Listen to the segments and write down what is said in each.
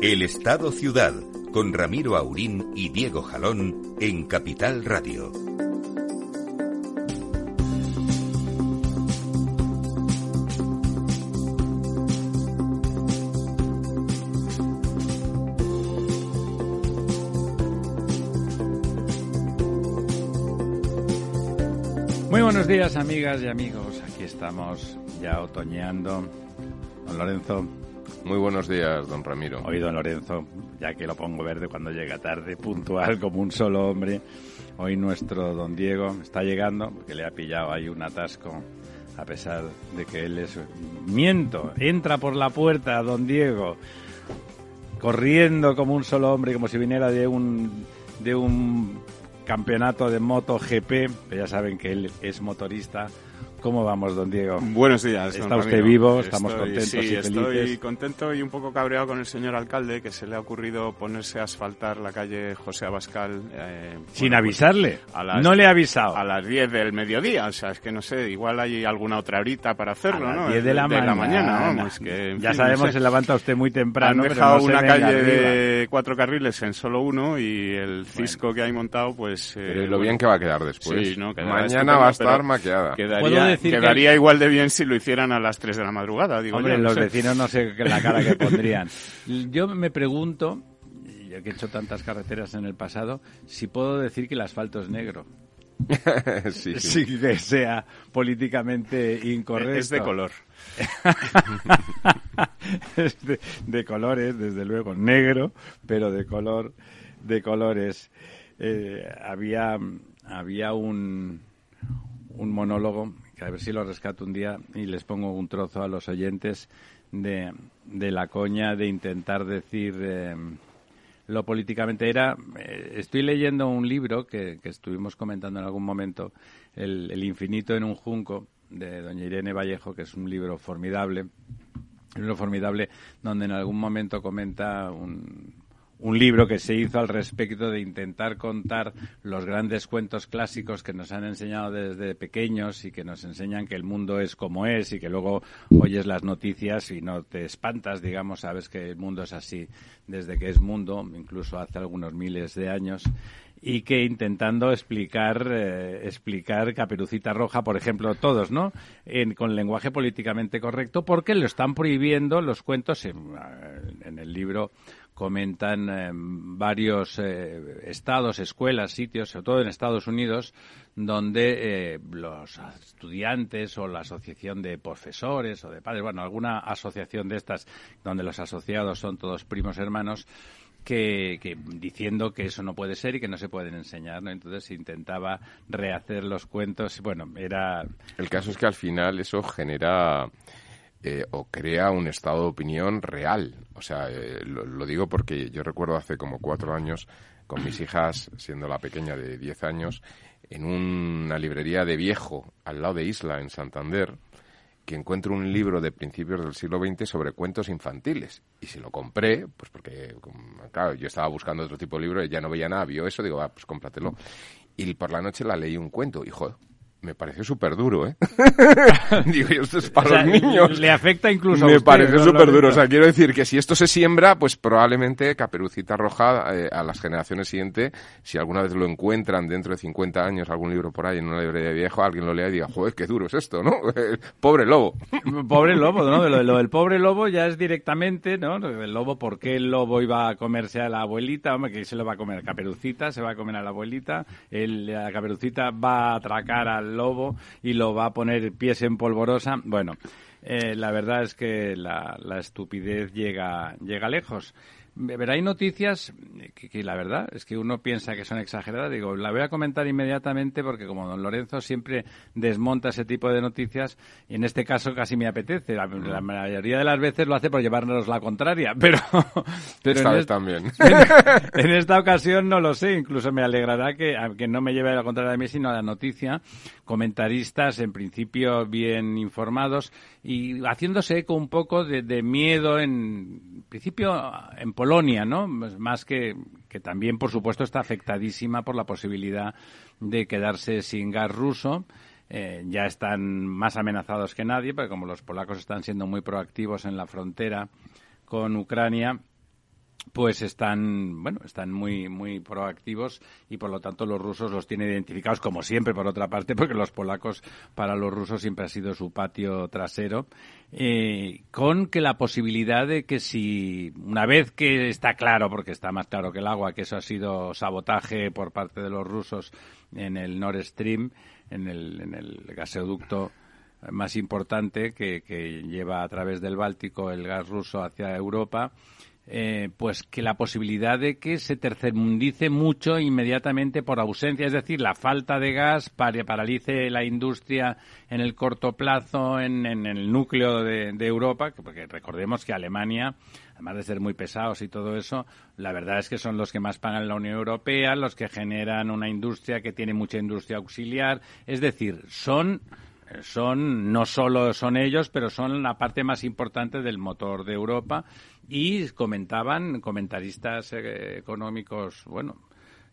El Estado Ciudad, con Ramiro Aurín y Diego Jalón en Capital Radio. Muy buenos días, amigas y amigos. Aquí estamos ya otoñeando. Don Lorenzo, muy buenos días, don Ramiro. Hoy, don Lorenzo, ya que lo pongo verde cuando llega tarde, puntual como un solo hombre. Hoy nuestro don Diego está llegando, porque le ha pillado ahí un atasco, a pesar de que él es... Miento, entra por la puerta don Diego, corriendo como un solo hombre, como si viniera de un, de un campeonato de moto GP. Ya saben que él es motorista ¿Cómo vamos, don Diego? Buenos días. ¿Está usted vivo? ¿Estamos contentos sí, y felices? estoy contento y un poco cabreado con el señor alcalde que se le ha ocurrido ponerse a asfaltar la calle José Abascal. Eh, Sin pues, avisarle. no le ha avisado. A las 10 del mediodía. O sea, es que no sé, igual hay alguna otra horita para hacerlo, a las ¿no? 10 de la, de mañana. vamos, que, ya sabemos, se levanta usted muy temprano. Han dejado una calle de cuatro carriles en solo uno y el cisco que hay montado, pues. Eh, pero lo bien que va a quedar después. Sí, ¿no? Mañana va a estar maqueada. Quedaría, quedaría igual igual de bien si lo hicieran a las 3 de la madrugada. Digo Hombre, los vecinos no sé la cara que pondrían. Yo me pregunto, yo que he hecho tantas carreteras en el pasado, si puedo decir que el asfalto es negro. sí, sí. que sea políticamente incorrecto. Es de color. es de, colores, desde luego, negro, pero de color, de colores. Eh, había, había un, un monólogo a ver si lo rescato un día y les pongo un trozo a los oyentes de, de la coña de intentar decir eh, lo políticamente era. Eh, estoy leyendo un libro que, que, estuvimos comentando en algún momento, el, el, infinito en un junco, de doña Irene Vallejo, que es un libro formidable. Un libro formidable donde en algún momento comenta un, un libro que se hizo al respecto de intentar contar los grandes cuentos clásicos que nos han enseñado desde pequeños y que nos enseñan que el mundo es como es y que luego oyes las noticias y no te espantas, digamos, sabes que el mundo es así desde que es mundo, incluso hace algunos miles de años y que intentando explicar eh, explicar Caperucita Roja, por ejemplo, todos, ¿no? En, con lenguaje políticamente correcto, porque lo están prohibiendo los cuentos en, en el libro comentan eh, varios eh, estados, escuelas, sitios, sobre todo en Estados Unidos, donde eh, los estudiantes o la asociación de profesores o de padres, bueno, alguna asociación de estas donde los asociados son todos primos hermanos, que, que, diciendo que eso no puede ser y que no se pueden enseñar, ¿no? Entonces intentaba rehacer los cuentos. Bueno, era... El caso es que al final eso genera eh, o crea un estado de opinión real. O sea, eh, lo, digo porque yo recuerdo hace como cuatro años con mis hijas, siendo la pequeña de diez años, en una librería de viejo al lado de Isla, en Santander, que encuentro un libro de principios del siglo XX sobre cuentos infantiles. Y si lo compré, pues porque, claro, yo estaba buscando otro tipo de libro y ya no veía nada, vio eso, digo, va, pues cómpratelo. Y por la noche la leí un cuento, joder, me pareció súper duro, ¿eh? Digo, esto es para los niños. Le afecta incluso Me a usted, parece súper duro. O sea, quiero decir que si esto se siembra, pues probablemente Caperucita Roja eh, a las generaciones siguientes, si alguna vez lo encuentran dentro de 50 años, algún libro por ahí en una librería de viejo, alguien lo lea y diga, joder, qué duro es esto, ¿no? pobre lobo. pobre lobo, ¿no? Lo, del pobre lobo ya es directamente, ¿no? El lobo, ¿por qué el lobo iba a comerse a la abuelita? Hombre, que se lo va a comer. Caperucita se va a comer a la abuelita. El, la Caperucita va a atracar al lobo y lo va a poner pies en polvorosa. Bueno, eh, la verdad es que la, la estupidez llega, llega lejos. Verá, hay noticias que, la verdad es que uno piensa que son exageradas. Digo, la voy a comentar inmediatamente porque como don Lorenzo siempre desmonta ese tipo de noticias y en este caso casi me apetece. La, mayoría de las veces lo hace por llevarnos la contraria, pero... pero esta vez también. En, esta ocasión no lo sé. Incluso me alegrará que, que no me lleve la contraria de mí, sino a la noticia. Comentaristas, en principio bien informados y haciéndose eco un poco de, de miedo en principio en Polonia Polonia, ¿no? Más que, que también, por supuesto, está afectadísima por la posibilidad de quedarse sin gas ruso. Eh, ya están más amenazados que nadie, porque como los polacos están siendo muy proactivos en la frontera con Ucrania, pues están, bueno, están muy, muy proactivos y por lo tanto los rusos los tienen identificados como siempre, por otra parte, porque los polacos para los rusos siempre ha sido su patio trasero, eh, con que la posibilidad de que si, una vez que está claro, porque está más claro que el agua, que eso ha sido sabotaje por parte de los rusos en el Nord Stream, en el, en el gasoducto más importante que, que lleva a través del Báltico el gas ruso hacia Europa, eh, pues que la posibilidad de que se tercermundice mucho inmediatamente por ausencia, es decir, la falta de gas paralice la industria en el corto plazo en, el núcleo de, Europa, porque recordemos que Alemania, además de ser muy pesados y todo eso, la verdad es que son los que más pagan la Unión Europea, los que generan una industria que tiene mucha industria auxiliar, es decir, son son no solo son ellos, pero son la parte más importante del motor de Europa y comentaban comentaristas eh, económicos, bueno,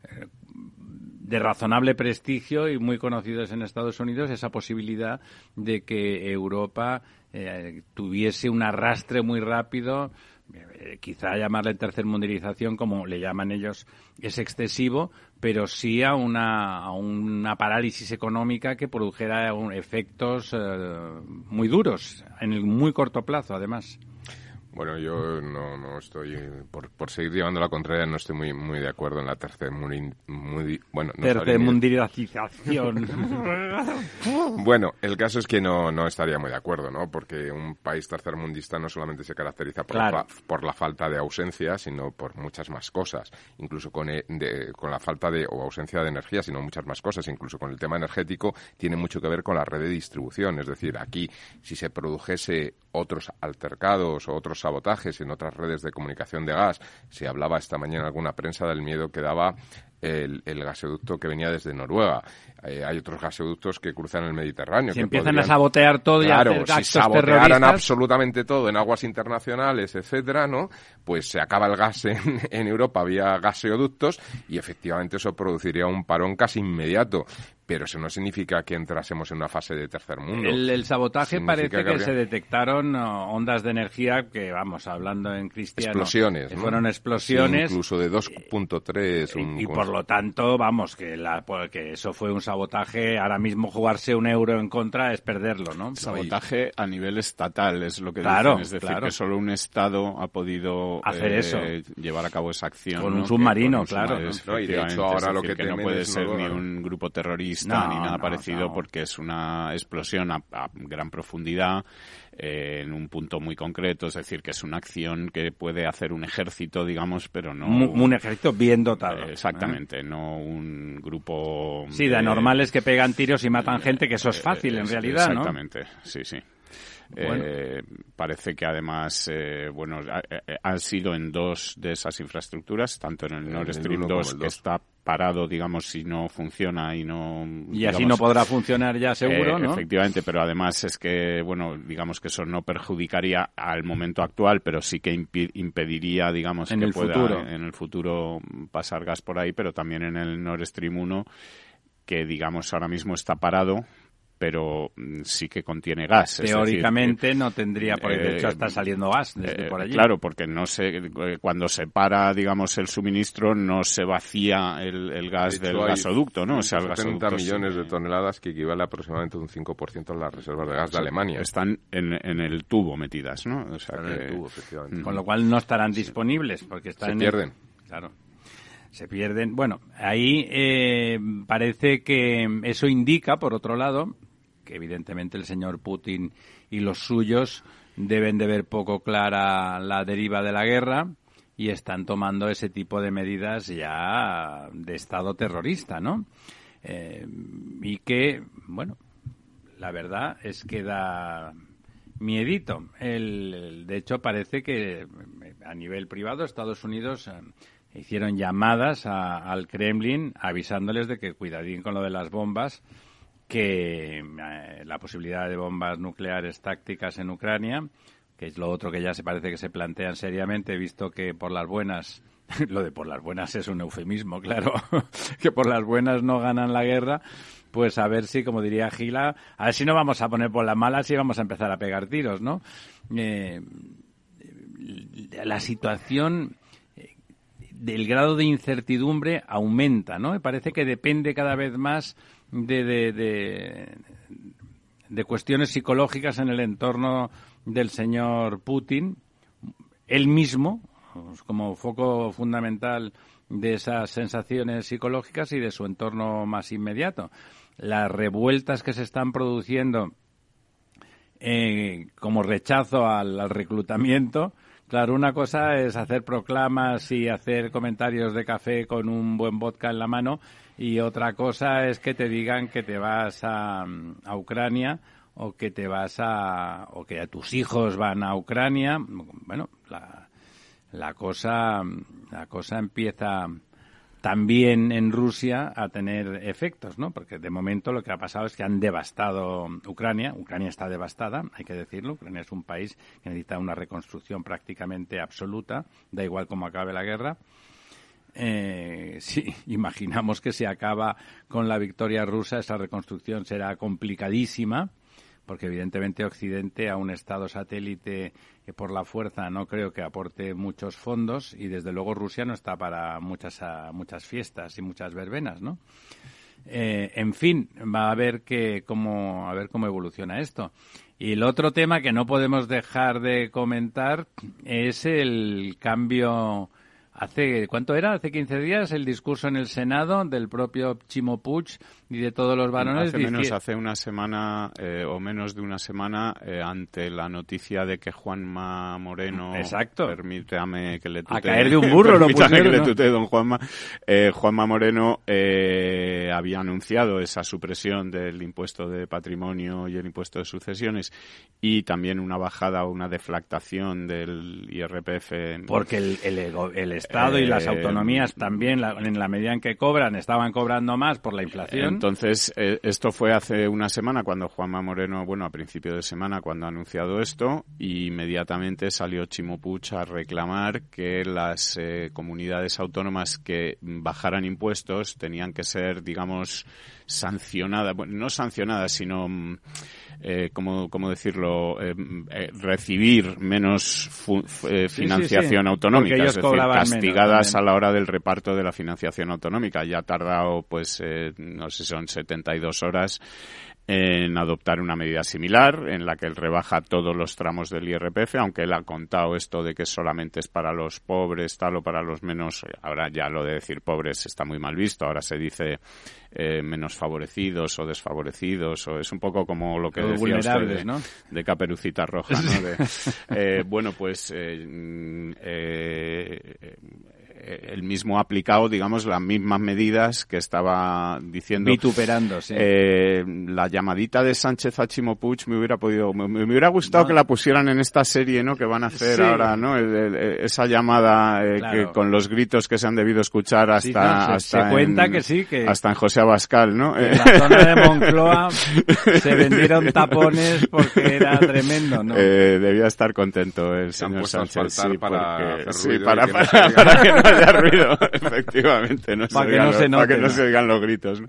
eh, de razonable prestigio y muy conocidos en Estados Unidos esa posibilidad de que Europa eh, tuviese un arrastre muy rápido quizá llamarle tercermundialización como le llaman ellos es excesivo pero sí a una, a una parálisis económica que produjera efectos muy duros en el muy corto plazo además bueno, yo no, no estoy, por, por seguir llevando la contraria, no estoy muy, muy de acuerdo en la tercer muy, bueno, tercermundialización. bueno, el caso es que no, no estaría muy de acuerdo, ¿no? Porque un país tercermundista no solamente se caracteriza por, la, por la falta de ausencia, sino por muchas más cosas, incluso con, eh, con la falta de o ausencia de energía, sino muchas más cosas, incluso con el tema energético, tiene mucho que ver con la red de distribución. Es decir, aquí, si se produjese otros altercados o otros sabotajes en otras redes de comunicación de gas. Se hablaba esta mañana en alguna prensa del miedo que daba el, gasoducto que venía desde Noruega. Eh, hay otros gasoductos que cruzan el Mediterráneo. Si empiezan a sabotear todo y a hacer si sabotearan absolutamente todo en aguas internacionales, etcétera, ¿no? Pues se acaba el gas en, en Europa vía gasoductos y efectivamente eso produciría un parón casi inmediato pero eso no significa que entrásemos en una fase de tercer mundo. El, sabotaje parece que, se detectaron ondas de energía que, vamos, hablando en cristiano... Explosiones, Fueron explosiones. incluso de 2.3. Y, y por lo tanto, vamos, que, la, que eso fue un sabotaje. Ahora mismo jugarse un euro en contra es perderlo, ¿no? Sabotaje a nivel estatal es lo que claro, dicen. Es decir, que solo un Estado ha podido hacer eh, eso. llevar a cabo esa acción. Con un submarino, claro. y de hecho ahora lo que, que no puede ser ni un grupo terrorista ni nada parecido porque es una explosión a, gran profundidad eh, en un punto muy concreto, es decir, que es una acción que puede hacer un ejército, digamos, pero no... Un, ejército bien dotado. Eh, exactamente, no un grupo... Sí, de anormales que pegan tiros y matan gente, que eso es fácil en realidad, exactamente, sí, sí. Eh, parece que además, eh, bueno, han sido en dos de esas infraestructuras, tanto en el Nord Stream 2, que está parado, digamos, si no funciona y no... Y así no podrá funcionar ya seguro, eh, ¿no? Efectivamente, pero además es que, bueno, digamos que eso no perjudicaría al momento actual, pero sí que impediría, digamos, en que el pueda futuro. en el futuro pasar gas por ahí, pero también en el Nord Stream 1 que digamos ahora mismo está parado pero mm, sí que contiene gas. Teóricamente no tendría, por de hecho está saliendo gas desde eh, por allí. Claro, porque no se, eh, cuando se para, digamos, el suministro no se vacía el, gas del gasoducto, ¿no? O sea, el 30 millones de toneladas que equivale aproximadamente a un 5% de las reservas de gas de Alemania. Están en, en, el tubo metidas, ¿no? O sea, en el tubo, efectivamente. Con lo cual no estarán disponibles porque están se pierden. Claro se pierden. Bueno, ahí eh, parece que eso indica, por otro lado, que evidentemente el señor Putin y los suyos deben de ver poco clara la deriva de la guerra y están tomando ese tipo de medidas ya de Estado terrorista, ¿no? Eh, y que, bueno, la verdad es que da miedito. El, de hecho, parece que a nivel privado Estados Unidos eh, hicieron llamadas al Kremlin avisándoles de que cuidadín con lo de las bombas, que eh, la posibilidad de bombas nucleares tácticas en Ucrania, que es lo otro que ya se parece que se plantean seriamente, visto que por las buenas, lo de por las buenas es un eufemismo, claro, que por las buenas no ganan la guerra, pues a ver si, como diría Gila, a ver si no vamos a poner por las malas y vamos a empezar a pegar tiros, ¿no? Eh, la situación eh, del grado de incertidumbre aumenta, ¿no? Me parece que depende cada vez más de, de, de cuestiones psicológicas en el entorno del señor Putin, él mismo, como foco fundamental de esas sensaciones psicológicas y de su entorno más inmediato. Las revueltas que se están produciendo eh, como rechazo al, reclutamiento, Claro, una cosa es hacer proclamas y hacer comentarios de café con un buen vodka en la mano y otra cosa es que te digan que te vas a, a Ucrania o que te vas a o que a tus hijos van a Ucrania bueno la, la cosa la cosa empieza también en Rusia a tener efectos, ¿no? Porque de momento lo que ha pasado es que han devastado Ucrania. Ucrania está devastada, hay que decirlo. Ucrania es un país que necesita una reconstrucción prácticamente absoluta, da igual cómo acabe la guerra. Eh, sí, imaginamos que si acaba con la victoria rusa, esa reconstrucción será complicadísima porque evidentemente Occidente a un Estado satélite que por la fuerza no creo que aporte muchos fondos y desde luego Rusia no está para muchas, muchas fiestas y muchas verbenas, ¿no? Eh, en fin, va a ver que cómo, a ver cómo evoluciona esto. Y el otro tema que no podemos dejar de comentar es el cambio hace, ¿cuánto era? Hace 15 días el discurso en el Senado del propio Chimo Puig y de todos los varones. Hace menos, hace una semana eh, o menos de una semana eh, ante la noticia de que Juanma Moreno. Exacto. Permítame que le tutee. A caer de un burro lo pusieron, que le tutee, don Juanma. Eh, Juanma Moreno había anunciado esa supresión del impuesto de patrimonio y el impuesto de sucesiones y también una bajada o una deflactación del IRPF. Porque el, el, el Estado y las autonomías también, en la medida en que cobran, estaban cobrando más por la inflación. Entonces, eh, esto fue hace una semana cuando Juanma Moreno, bueno, a principio de semana, cuando ha anunciado esto, y inmediatamente salió Chimo a reclamar que las eh, comunidades autónomas que bajaran impuestos tenían que ser, digamos, sancionadas, bueno, no sancionadas, sino, mm, eh, ¿cómo, decirlo?, eh, recibir menos financiación autonómica, es decir, castigadas a la hora del reparto de la financiación autonómica. Ya ha tardado, pues, no sé son 72 horas en adoptar una medida similar en la que él rebaja todos los tramos del IRPF, aunque él ha contado esto de que solamente es para los pobres, tal o para los menos, ahora ya lo de decir pobres está muy mal visto, ahora se dice eh, menos favorecidos o desfavorecidos, o es un poco como lo que decía usted de, de, Caperucita Roja, ¿no? eh, bueno, pues eh, mm, eh, el mismo ha aplicado, digamos, las mismas medidas que estaba diciendo. Vituperando, eh, la llamadita de Sánchez a Chimo me hubiera podido, me, hubiera gustado que la pusieran en esta serie, ¿no? Que van a hacer ahora, ¿no? esa llamada eh, que, con los gritos que se han debido escuchar hasta, hasta cuenta que sí, que hasta en José Abascal, ¿no? En la zona de Moncloa se vendieron tapones porque era tremendo, ¿no? debía estar contento el señor Sánchez, sí, para, para, para, que no ruido, efectivamente. No para, que no, se para que no, se oigan los gritos.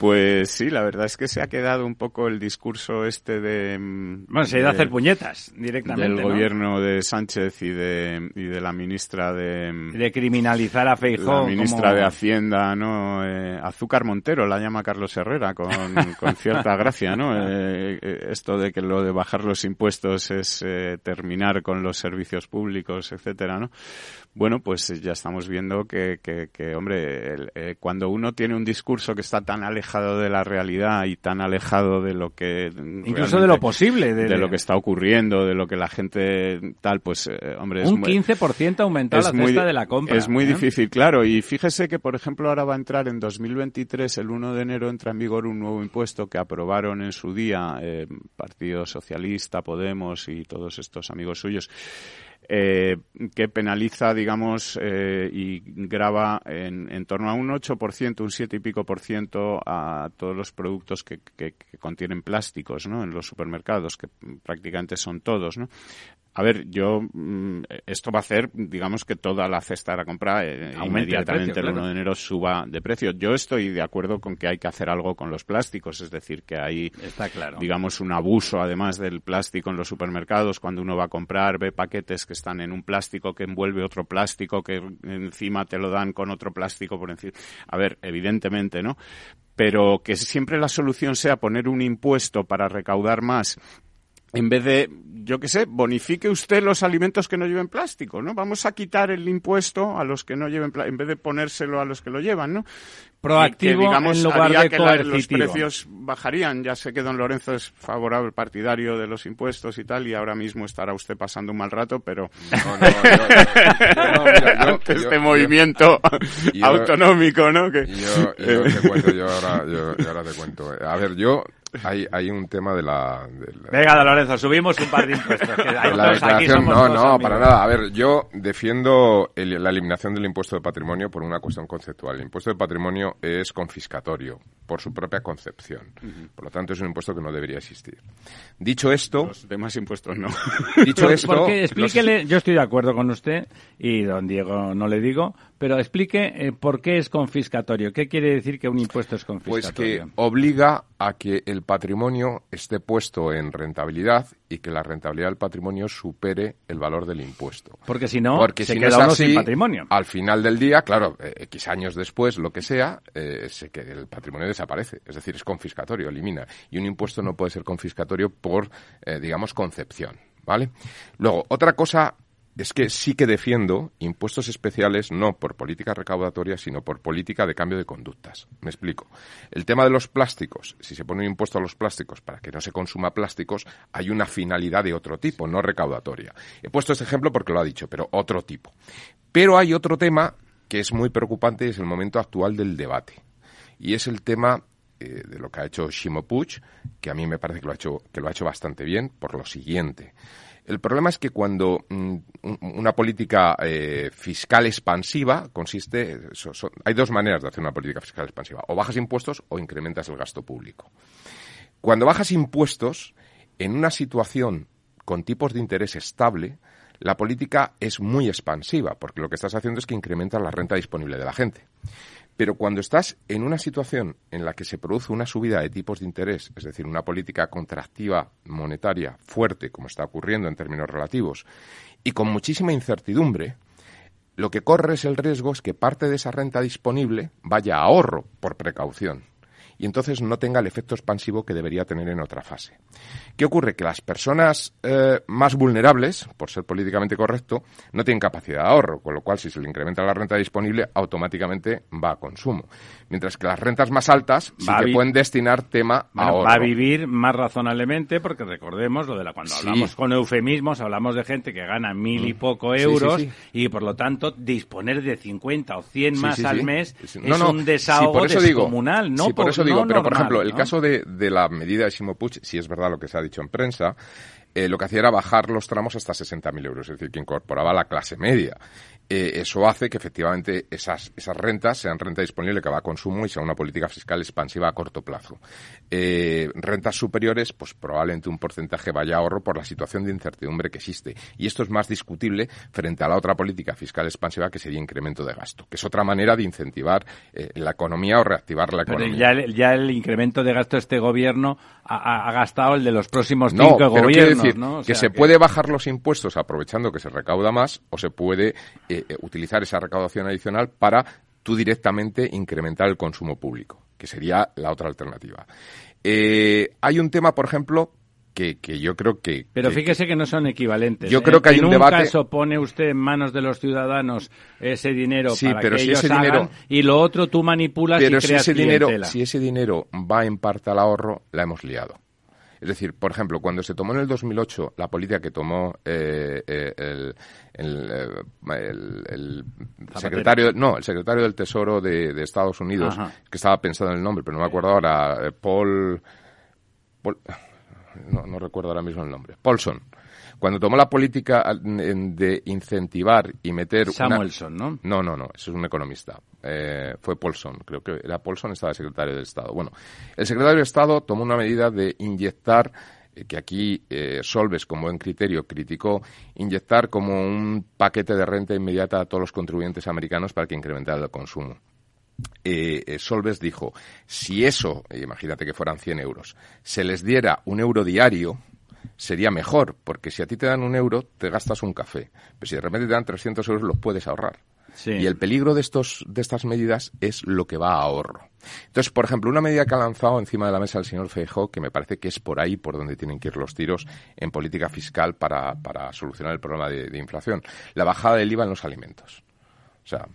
Pues sí, la verdad es que se ha quedado un poco el discurso este de... Mm, bueno, se ha ido a hacer puñetas directamente, Del gobierno de Sánchez y de, y de la ministra de... Mm, de criminalizar a Feijóo. La ministra de Hacienda, ¿no? Eh, Azúcar Montero, la llama Carlos Herrera, con, con cierta gracia, ¿no? Eh, eh, esto de que lo de bajar los impuestos es terminar con los servicios públicos, etcétera, ¿no? Bueno, pues ya estamos viendo que, que, que hombre, cuando uno tiene un discurso que está tan alejado de la realidad y tan alejado de lo que incluso de lo posible de, lo que está ocurriendo de lo que la gente tal pues eh, hombre un 15% aumentado la cesta de la compra es muy ¿eh? difícil claro y fíjese que por ejemplo ahora va a entrar en 2023 el 1 de enero entra en vigor un nuevo impuesto que aprobaron en su día eh, Partido Socialista Podemos y todos estos amigos suyos eh, que penaliza, digamos, eh, y grava en, en, torno a un 8%, un 7 y pico por ciento a todos los productos que, que, que, contienen plásticos, ¿no? En los supermercados, que prácticamente son todos, ¿no? A ver, yo mm, esto va a hacer, digamos que toda la cesta de la compra eh, inmediatamente el 1 de enero suba de precio. Yo estoy de acuerdo con que hay que hacer algo con los plásticos, es decir, que hay, digamos, un abuso además del plástico en los supermercados cuando uno va a comprar, ve paquetes que están en un plástico que envuelve otro plástico que encima te lo dan con otro plástico por encima. A ver, evidentemente, ¿no? Pero que siempre la solución sea poner un impuesto para recaudar más en vez de, yo qué sé, bonifique usted los alimentos que no lleven plástico, ¿no? Vamos a quitar el impuesto a los que no lleven plástico, en vez de ponérselo a los que lo llevan, ¿no? Proactivo digamos, en lugar de que los precios bajarían. Ya sé que don Lorenzo es favorable, partidario de los impuestos y tal, y ahora mismo estará usted pasando un mal rato, pero este movimiento autonómico, ¿no? Que, yo, te cuento, yo ahora, yo ahora te cuento. A ver, yo hay, hay un tema de la, Venga, Lorenzo, subimos un par de impuestos. la declaración, no, no, para nada. A ver, yo defiendo la eliminación del impuesto de patrimonio por una cuestión conceptual. El impuesto de patrimonio es confiscatorio por su propia concepción. Por lo tanto, es un impuesto que no debería existir. Dicho esto... Los demás impuestos no. Dicho esto... Porque explíquele, yo estoy de acuerdo con usted y don Diego no le digo, pero explique eh, por qué es confiscatorio. ¿Qué quiere decir que un impuesto es confiscatorio? Pues que obliga a que el patrimonio esté puesto en rentabilidad y que la rentabilidad del patrimonio supere el valor del impuesto. Porque si no, Porque se si queda no sin patrimonio. Al final del día, claro, eh, X años después, lo que sea, eh, se, que el patrimonio desaparece. Es decir, es confiscatorio, elimina. Y un impuesto no puede ser confiscatorio por, digamos, concepción. ¿Vale? Luego, otra cosa es que sí que defiendo impuestos especiales no por política recaudatoria, sino por política de cambio de conductas. Me explico. El tema de los plásticos, si se pone un impuesto a los plásticos para que no se consuma plásticos, hay una finalidad de otro tipo, no recaudatoria. He puesto este ejemplo porque lo ha dicho, pero otro tipo. Pero hay otro tema que es muy preocupante y es el momento actual del debate. Y es el tema eh, de lo que ha hecho Shimo que a mí me parece que lo ha hecho, que lo ha hecho bastante bien, por lo siguiente. El problema es que cuando mm, una política eh, fiscal expansiva consiste, hay dos maneras de hacer una política fiscal expansiva, o bajas impuestos o incrementas el gasto público. Cuando bajas impuestos, en una situación con tipos de interés estable, la política es muy expansiva, porque lo que estás haciendo es que incrementas la renta disponible de la gente. Pero cuando estás en una situación en la que se produce una subida de tipos de interés, es decir, una política contractiva monetaria fuerte, como está ocurriendo en términos relativos, y con muchísima incertidumbre, lo que corre es el riesgo es que parte de esa renta disponible vaya a ahorro por precaución y entonces no tenga el efecto expansivo que debería tener en otra fase. ¿Qué ocurre? Que las personas eh, más vulnerables, por ser políticamente correcto, no tienen capacidad de ahorro, con lo cual si se le incrementa la renta disponible, automáticamente va a consumo. Mientras que las rentas más altas sí que pueden destinar tema a ahorro. Va a vivir más razonablemente, porque recordemos lo de la cuando hablamos con eufemismos, hablamos de gente que gana mil y mm. poco euros y por lo tanto disponer de 50 o 100 más al mes es un desahogo descomunal, ¿no? Por eso digo, pero por ejemplo, el caso de, de la medida de Simo Puig, si es verdad lo que se ha dicho en prensa, eh, lo que hacía era bajar los tramos hasta 60.000 euros, es decir, que incorporaba la clase media. Eh, eso hace que efectivamente esas, esas rentas sean renta disponible que va a consumo y sea una política fiscal expansiva a corto plazo. Eh, rentas superiores, pues probablemente un porcentaje vaya a ahorro por la situación de incertidumbre que existe. Y esto es más discutible frente a la otra política fiscal expansiva que sería incremento de gasto, que es otra manera de incentivar eh, la economía o reactivar la economía. Pero ya, el incremento de gasto de este gobierno ha, gastado el de los próximos cinco no, gobiernos, decir, que se puede bajar los impuestos aprovechando que se recauda más o se puede eh, utilizar esa recaudación adicional para tú directamente incrementar el consumo público, que sería la otra alternativa. Eh, hay un tema, por ejemplo, que, que, yo creo que... Pero fíjese que no son equivalentes. Yo ¿eh? creo que hay en un, debate... caso pone usted en manos de los ciudadanos ese dinero sí, para pero que si ellos ese hagan, dinero... y lo otro tú manipulas pero y si creas ese dinero, si ese dinero va en parte al ahorro, la hemos liado. Es decir, por ejemplo, cuando se tomó en el 2008 la política que tomó eh, eh, el, el, el, el secretario, no, el secretario del Tesoro de, de Estados Unidos, Ajá. que estaba pensando en el nombre, pero no me acuerdo ahora, eh, Paul, Paul no, no recuerdo ahora mismo el nombre, Paulson. Cuando tomó la política de incentivar y meter Samuelson, una... ¿no? No, no, no, eso es un economista. Eh, fue Paulson, creo que era Paulson, estaba secretario del Estado. Bueno, el secretario de Estado tomó una medida de inyectar eh, que aquí eh, Solves, con buen criterio, criticó inyectar como un paquete de renta inmediata a todos los contribuyentes americanos para que incrementara el consumo. Eh, Solves dijo, si eso, imagínate que fueran 100 euros, se les diera un euro diario, sería mejor, porque si a ti te dan un euro, te gastas un café. Pero si de repente te dan 300 euros, los puedes ahorrar. Sí. Y el peligro de, estos, de estas medidas es lo que va a ahorro. Entonces, por ejemplo, una medida que ha lanzado encima de la mesa el señor Feijóo, que me parece que es por ahí por donde tienen que ir los tiros en política fiscal para, para solucionar el problema de, de inflación, la bajada del IVA en los alimentos. O sea,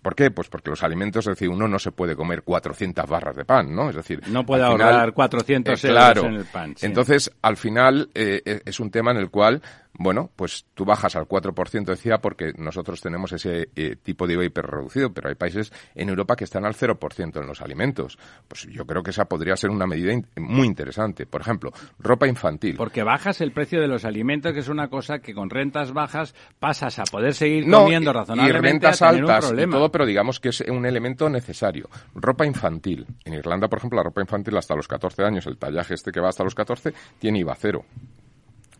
¿por qué? Pues porque los alimentos, es decir, uno no se puede comer 400 barras de pan, ¿no? Es decir, no puede ahorrar final, 400 eh, euros claro. en el pan. sí. Entonces, al final, eh, es un tema en el cual, bueno, pues tú bajas al 4%, decía, porque nosotros tenemos ese eh, tipo de IVA hiperreducido, pero hay países en Europa que están al 0% en los alimentos. Pues yo creo que esa podría ser una medida in muy interesante. Por ejemplo, ropa infantil. Porque bajas el precio de los alimentos, que es una cosa que con rentas bajas pasas a poder seguir no, comiendo y, razonablemente y rentas a tener altas un y problema. todo, pero digamos que es un elemento necesario. Ropa infantil. En Irlanda, por ejemplo, la ropa infantil hasta los 14 años, el tallaje este que va hasta los 14, tiene IVA cero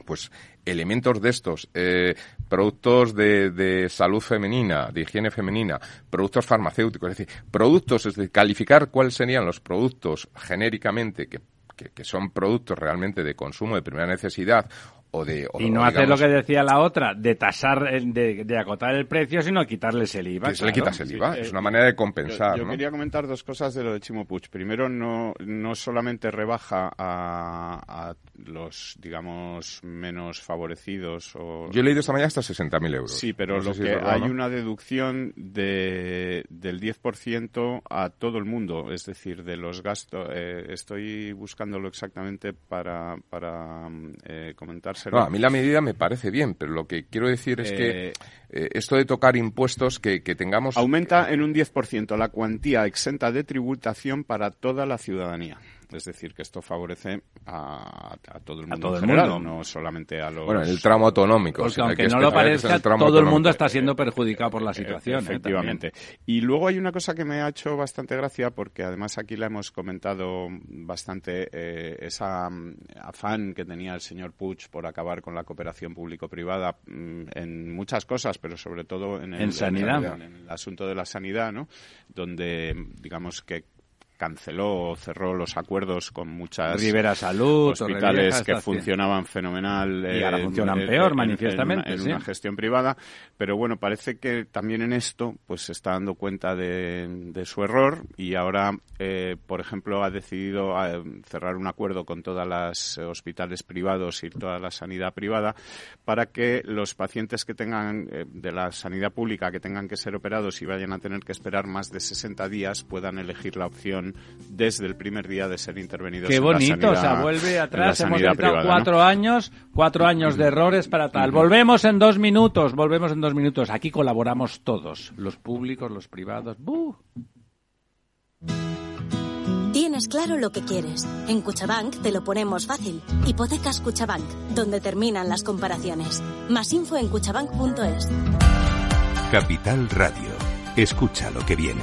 pues elementos de estos, eh, productos de, de, salud femenina, de higiene femenina, productos farmacéuticos, es decir, productos, es calificar cuáles serían los productos genéricamente que, que son productos realmente de consumo de primera necesidad o de, o, y no o, hacer lo que decía la otra, de tasar, de, de, acotar el precio, sino quitarles el IVA. Que se le quitas el IVA, Sí, es eh, una manera de compensar. Yo, yo ¿no? quería comentar dos cosas de lo de Chimo Puig. Primero, no, no solamente rebaja a, a los, digamos, menos favorecidos. O... Yo he leído esta mañana hasta 60.000 euros. Sí, pero No lo que hay ¿no? una deducción de, del 10% a todo el mundo, es decir, de los gastos. Eh, estoy buscándolo exactamente para, para eh, No, a mí la medida me parece bien, pero lo que quiero decir es que eh, esto de tocar impuestos que, que tengamos... Aumenta en un 10% la cuantía exenta de tributación para toda la ciudadanía. Es decir, que esto favorece a, a todo el mundo todo en el general, mundo. no solamente a los... Bueno, en el tramo autonómico. Porque aunque que no lo parezca, el todo el mundo está siendo perjudicado por la situación. ¿eh? Efectivamente. y luego hay una cosa que me ha hecho bastante gracia, porque además aquí la hemos comentado bastante, eh, esa mm, afán que tenía el señor Puig por acabar con la cooperación público-privada mm, en muchas cosas, pero sobre todo en el, En sanidad. en el asunto de la sanidad, ¿no? Donde, digamos que canceló o también los acuerdos con muchas Rivera Salud, hospitales que funcionaban fenomenal Y ahora en- funcionan en- peor, en- manifiestamente, en, sí. una gestión privada pero bueno parece que también en esto pues se está dando cuenta de, de su error y ahora eh, por ejemplo ha decidido eh, cerrar un acuerdo con todas las eh, hospitales privados y toda la sanidad privada para que los pacientes que tengan eh, de la sanidad pública que tengan que ser operados y vayan a tener que esperar más de 60 días puedan elegir la opción desde el primer día de ser intervenidos Qué en la bonito, o sea, vuelve atrás, hemos privada, ¿no? cuatro años, cuatro años de errores para tal. Volvemos en dos minutos, volvemos en dos minutos. Aquí colaboramos todos, los públicos, los privados. ¡Buh! Tienes claro lo que quieres. En Cuchabank te lo ponemos fácil. Hipotecas Cuchabank, donde terminan las comparaciones. Más info en cuchabank.es. Capital Radio. Escucha lo que viene.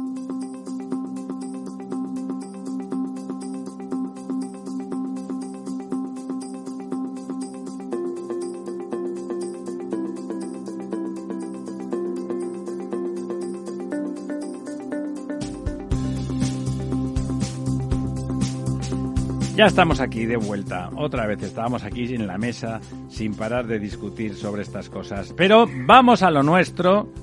Ya estamos aquí de vuelta. Otra vez estábamos aquí en la mesa sin parar de discutir sobre estas cosas. Pero vamos a lo nuestro,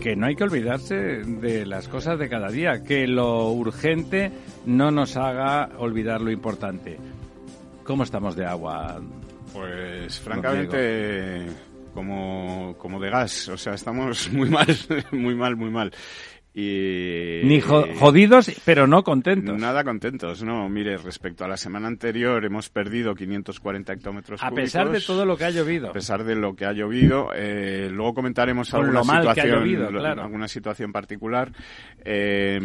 que no hay que olvidarse de las cosas de cada día, que lo urgente no nos haga olvidar lo importante. ¿Cómo estamos de agua? Pues francamente como, como de gas, o sea, estamos muy mal, muy mal, muy mal. Y, Ni jodidos, pero no contentos. Nada contentos, no. Mire, respecto a la semana anterior hemos perdido 540 hectómetros a cúbicos. A pesar de todo lo que ha llovido. A pesar de lo que ha llovido. Eh, luego comentaremos alguna situación, alguna situación particular. Eh,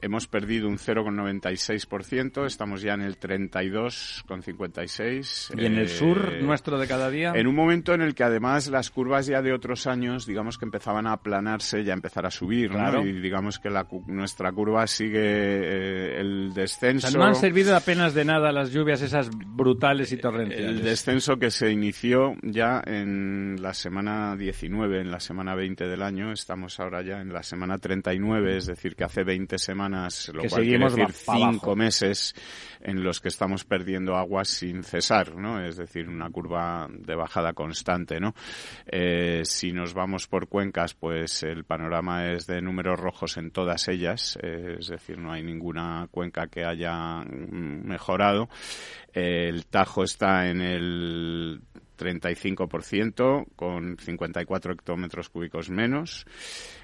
hemos perdido un 0,96%, estamos ya en el 32,56%. ¿Y en el sur nuestro de cada día? En un momento en el que además las curvas ya de otros años, digamos que empezaban a aplanarse y a empezar a subir, claro. ¿no? Digamos que la, nuestra curva sigue eh, el descenso. no han servido apenas de nada las lluvias esas brutales y torrenciales. El descenso que se inició ya en la semana 19, en la semana 20 del año, estamos ahora ya en la semana 39, es decir, que hace 20 semanas, lo que cual seguimos quiere decir 5 meses en los que estamos perdiendo agua sin cesar, ¿no? Es decir, una curva de bajada constante, ¿no? Eh, si nos vamos por cuencas, pues el panorama es de números rojos en todas ellas, eh, es decir, no hay ninguna cuenca que haya mm, mejorado. el Tajo está en el 35% con 54 hectómetros cúbicos menos.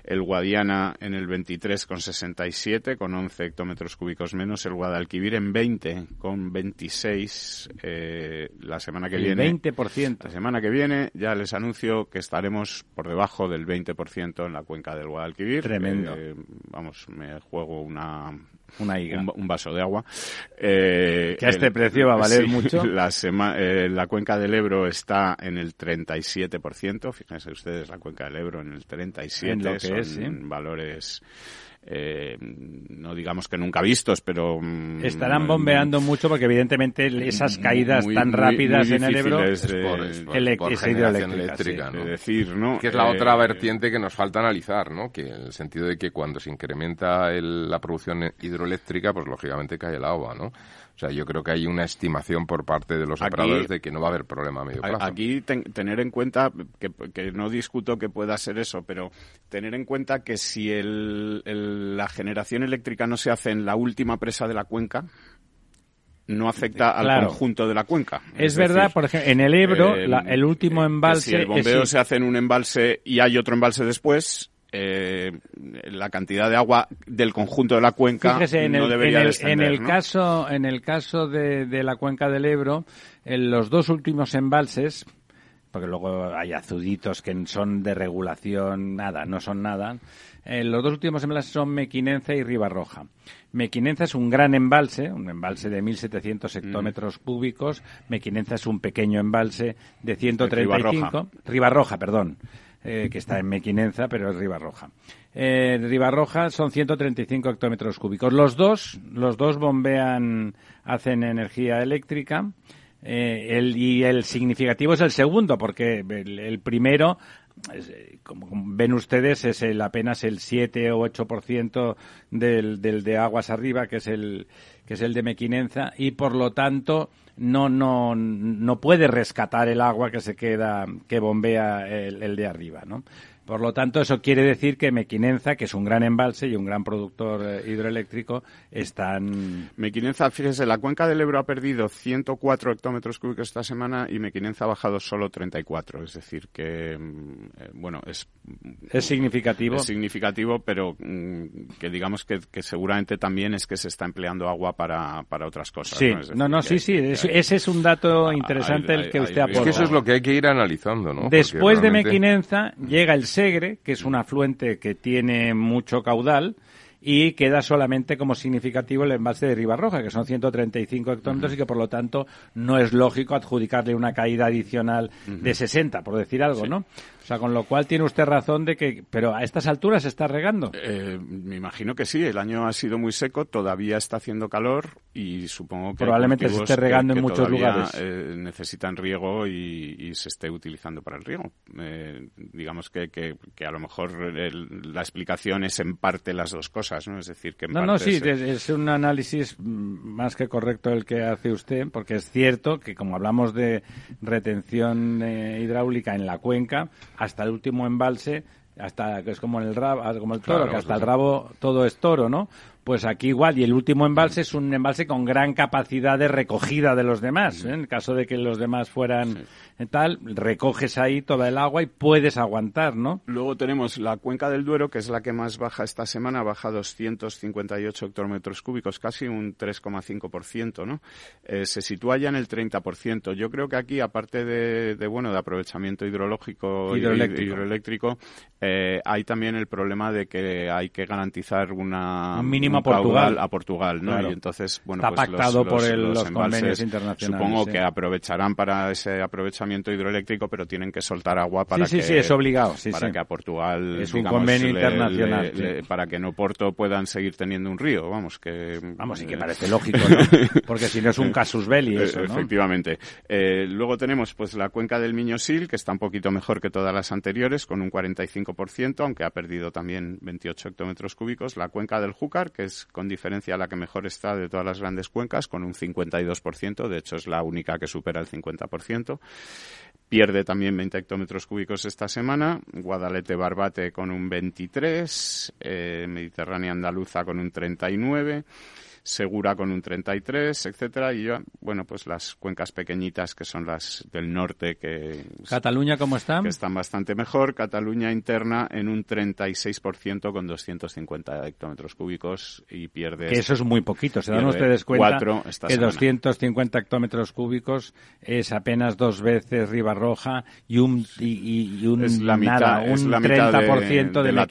El Guadiana en el 23,67 con 11 hectómetros cúbicos menos. El Guadalquivir en 20 con 26 eh, la semana que el viene. 20%. La semana que viene ya les anuncio que estaremos por debajo del 20% en la cuenca del Guadalquivir. Tremendo. Eh, vamos, me juego una una Un, vaso de agua. Eh, que a este precio va a valer mucho. La, eh, la cuenca del Ebro está en el 37%. Fíjense ustedes, la cuenca del Ebro en el 37%. En lo que son es, valores eh, no digamos que nunca vistos, pero... Mm, Estarán bombeando mucho porque evidentemente esas caídas tan rápidas en el Ebro es por, eléctrica, decir, ¿no? Que es la otra eh, vertiente que nos falta analizar, ¿no? Que en el sentido de que cuando se incrementa la producción hidroeléctrica, pues lógicamente cae el agua, ¿no? O sea, yo creo que hay una estimación por parte de los operadores de que no va a haber problema a medio plazo. Aquí tener en cuenta, que, no discuto que pueda ser eso, pero tener en cuenta que si la generación eléctrica no se hace en la última presa de la cuenca, no afecta al conjunto de la cuenca. Es, verdad, por ejemplo, en el Ebro, eh, el último embalse... Si el bombeo se hace en un embalse y hay otro embalse después, eh, la cantidad de agua del conjunto de la cuenca en no el, debería en el, en el caso en el caso de, de, la cuenca del Ebro en los dos últimos embalses porque luego hay azuditos que son de regulación nada no son nada eh, los dos últimos embalses son Mequinenza y Ribarroja. Mequinenza es un gran embalse, un embalse de 1.700 hectómetros cúbicos. Mequinenza es un pequeño embalse de 135. Ribarroja, Ribarroja perdón. Eh, que está en Mequinenza, pero es Ribarroja. Eh, Ribarroja son 135 hectómetros cúbicos. Los dos, los dos bombean, hacen energía eléctrica. Eh, el, y el significativo es el segundo, porque el, primero, como ven ustedes, es el, apenas el 7 o 8% del, del de aguas arriba, que es el, que es el de Mequinenza, y por lo tanto no, no, no puede rescatar el agua que se queda, que bombea el, el de arriba, ¿no? Por lo tanto, eso quiere decir que Mequinenza, que es un gran embalse y un gran productor eh, hidroeléctrico, están... Mequinenza, fíjese, la cuenca del Ebro ha perdido 104 hectómetros cúbicos esta semana y Mequinenza ha bajado solo 34. Es decir, que, mm, eh, bueno, es... Es significativo. Es significativo, pero mm, que digamos que, seguramente también es que se está empleando agua para, para otras cosas. Sí, no, no, sí, sí. ese es un dato interesante el que usted aporta. Es que eso es lo que hay que ir analizando, ¿no? Después de Mequinenza llega el Segre, que es un afluente que tiene mucho caudal, y queda solamente como significativo el embalse de Ribarroja, que son 135 hectómetros y que por lo tanto no es lógico adjudicarle una caída adicional de 60, por decir algo, ¿no? Sea, con lo cual tiene usted razón de que, pero a estas alturas se está regando. Eh, me imagino que sí. El año ha sido muy seco, todavía está haciendo calor y supongo que probablemente se esté regando en muchos lugares. Eh, necesitan riego y, se esté utilizando para el riego. Eh, digamos que, que, a lo mejor la explicación es en parte las dos cosas, ¿no? Es decir, que en no, no, sí, es, un análisis más que correcto el que hace usted, porque es cierto que como hablamos de retención hidráulica en la cuenca hasta el último embalse, hasta que es como el rabo, como el toro, que hasta el rabo todo es toro, ¿no? Pues aquí igual, y el último embalse es un embalse con gran capacidad de recogida de los demás. ¿eh? En caso de que los demás fueran tal, recoges ahí toda el agua y puedes aguantar, ¿no? Luego tenemos la cuenca del Duero, que es la que más baja esta semana, baja 258 hectómetros cúbicos, casi un 3,5%, ¿no? Eh, se sitúa ya en el 30%. Yo creo que aquí, aparte de, bueno, de aprovechamiento hidrológico hidroeléctrico, hidroeléctrico eh, hay también el problema de que hay que garantizar una, un mínimo a Portugal. a Portugal, ¿no? Y entonces, bueno, Está pues pactado por los, convenios internacionales. Supongo que aprovecharán para ese aprovechamiento hidroeléctrico, pero tienen que soltar agua para que sí, es obligado, para que a Portugal es un convenio internacional para que no Porto puedan seguir teniendo un río, vamos que vamos y que parece lógico, ¿no? porque si no es un casus belli eso, ¿no? Efectivamente. Eh, luego tenemos pues la cuenca del Miño-Sil que está un poquito mejor que todas las anteriores con un 45%, aunque ha perdido también 28 hectómetros cúbicos. La cuenca del Júcar que es con diferencia la que mejor está de todas las grandes cuencas con un 52%, de hecho es la única que supera el 50%. Pierde también 20 hectómetros cúbicos esta semana. Guadalete Barbate con un 23. Eh, Mediterránea Andaluza con un 39. Segura con un 33, etcétera, y yo, bueno, pues las cuencas pequeñitas que son las del norte que Cataluña cómo está? Que están bastante mejor, Cataluña interna en un 36% con 250 hectómetros cúbicos y pierde Que eso es muy poquito, se dan ustedes cuenta que 250 hectómetros cúbicos es apenas dos veces Ribarroja y un y, un es la mitad, un 30% de, la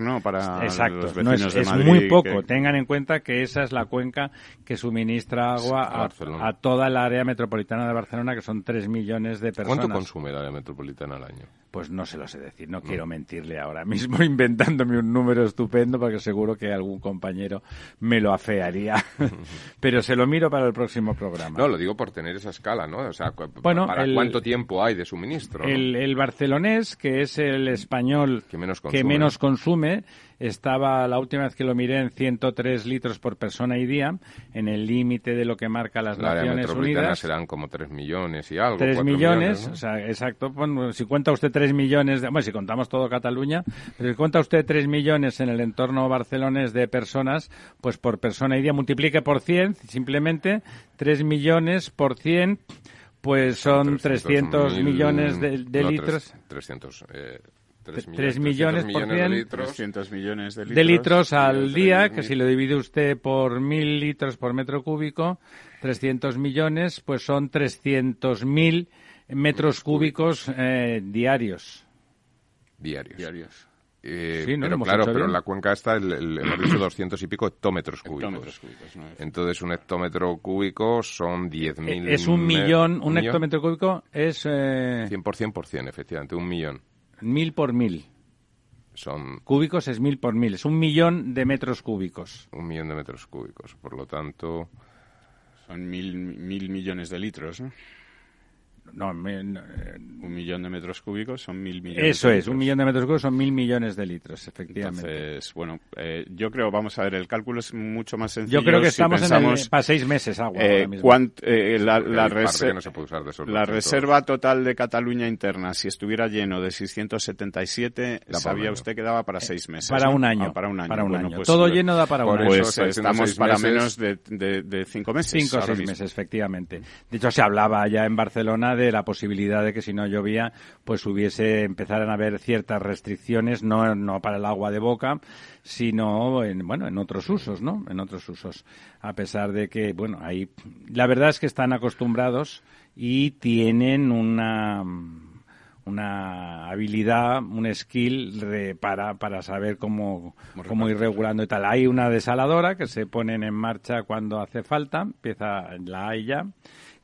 ¿no? Para Exacto, no es, muy poco. Tengan en cuenta que esa es la cuenca que suministra agua a, toda el área metropolitana de Barcelona, que son 3 millones de personas. ¿Cuánto consume el área metropolitana al año? Pues no se lo sé decir, no, quiero mentirle ahora mismo inventándome un número estupendo porque seguro que algún compañero me lo afearía. Pero se lo miro para el próximo programa. No, lo digo por tener esa escala, ¿no? O sea, bueno, ¿para cuánto tiempo hay de suministro? El, el barcelonés, que es el español que menos que menos consume estaba la última vez que lo miré en 103 litros por persona y día, en el límite de lo que marca las la Naciones Unidas. serán como 3 millones y algo. 3 millones, o sea, exacto. si cuenta usted 3 millones, de, bueno, si contamos todo Cataluña, pero si cuenta usted 3 millones en el entorno barcelonés de personas, pues por persona y día multiplique por 100, simplemente 3 millones por 100 pues son 300, millones de, litros. 300, eh, 3, millones, por cien, de litros, 300 millones de litros, de litros al día, que si lo divide usted por mil litros por metro cúbico, 300 millones, pues son 300.000 metros cúbicos eh, diarios. Diarios. Diarios. Eh, sí, no, pero claro, pero en la cuenca está, el, hemos dicho 200 y pico hectómetros cúbicos. Entonces, un hectómetro cúbico son 10.000... Es un millón, un, hectómetro cúbico es... Eh... 100% por 100, efectivamente, un millón. Mil por mil. Son... Cúbicos es mil por mil. Es un millón de metros cúbicos. Un millón de metros cúbicos. Por lo tanto... Son mil, mil millones de litros, ¿no? No, un millón de metros cúbicos son mil millones. Eso es, un millón de metros cúbicos son mil millones de litros, efectivamente. Entonces, bueno, eh, yo creo, vamos a ver, el cálculo es mucho más sencillo. Yo creo que estamos en el, para seis meses agua. Eh, eh, la, la, la reserva total de Cataluña interna, si estuviera lleno de 677, sabía usted que daba para seis meses. Para un año. Ah, para un año. Para un año. Pues, Todo lleno da para un año. Pues estamos para menos de, de, cinco meses. Cinco o seis meses, efectivamente. De hecho, se hablaba ya en Barcelona de la posibilidad de que si no llovía, pues hubiese empezaran a haber ciertas restricciones, no, no para el agua de boca, sino en, bueno, en otros usos, ¿no? En otros usos. A pesar de que, bueno, ahí, la verdad es que están acostumbrados y tienen una, una habilidad, un skill para, para saber cómo, cómo ir regulando y tal. Hay una desaladora que se ponen en marcha cuando hace falta, empieza la hay ya